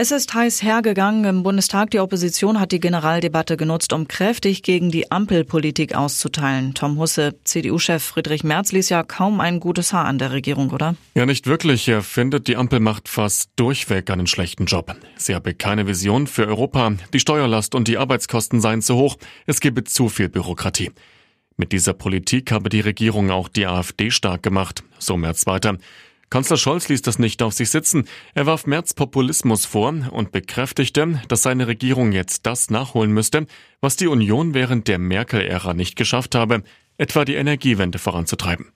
Es ist heiß hergegangen im Bundestag. Die Opposition hat die Generaldebatte genutzt, um kräftig gegen die Ampelpolitik auszuteilen. Tom Husse, CDU-Chef Friedrich Merz ließ ja kaum ein gutes Haar an der Regierung, oder? Ja, nicht wirklich. Er findet, die Ampel macht fast durchweg einen schlechten Job. Sie habe keine Vision für Europa. Die Steuerlast und die Arbeitskosten seien zu hoch. Es gebe zu viel Bürokratie. Mit dieser Politik habe die Regierung auch die AfD stark gemacht. So Merz weiter. Kanzler Scholz ließ das nicht auf sich sitzen. Er warf Merz Populismus vor und bekräftigte, dass seine Regierung jetzt das nachholen müsste, was die Union während der Merkel-Ära nicht geschafft habe, etwa die Energiewende voranzutreiben.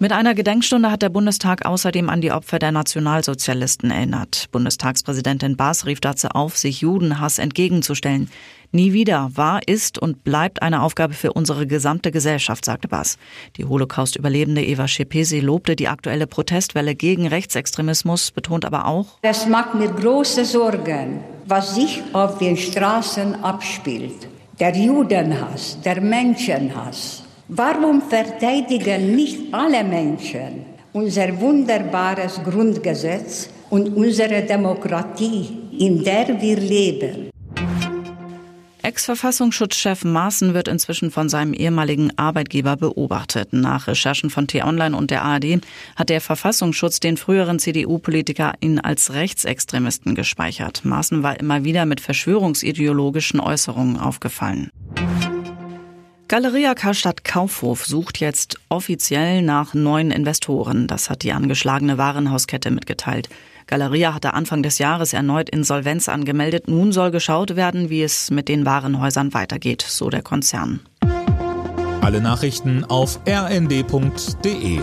Mit einer Gedenkstunde hat der Bundestag außerdem an die Opfer der Nationalsozialisten erinnert. Bundestagspräsidentin Baas rief dazu auf, sich Judenhass entgegenzustellen. Nie wieder war, ist und bleibt eine Aufgabe für unsere gesamte Gesellschaft, sagte Baas. Die Holocaust-Überlebende Eva Schepesi lobte die aktuelle Protestwelle gegen Rechtsextremismus, betont aber auch, Es macht mir große Sorgen, was sich auf den Straßen abspielt. Der Judenhass, der Menschenhass. Warum verteidigen nicht alle Menschen unser wunderbares Grundgesetz und unsere Demokratie, in der wir leben? Ex-Verfassungsschutzchef Maaßen wird inzwischen von seinem ehemaligen Arbeitgeber beobachtet. Nach Recherchen von T-Online und der ARD hat der Verfassungsschutz den früheren CDU-Politiker ihn als Rechtsextremisten gespeichert. Maaßen war immer wieder mit verschwörungsideologischen Äußerungen aufgefallen. Galeria Karstadt Kaufhof sucht jetzt offiziell nach neuen Investoren. Das hat die angeschlagene Warenhauskette mitgeteilt. Galeria hatte Anfang des Jahres erneut Insolvenz angemeldet. Nun soll geschaut werden, wie es mit den Warenhäusern weitergeht, so der Konzern. Alle Nachrichten auf rnd.de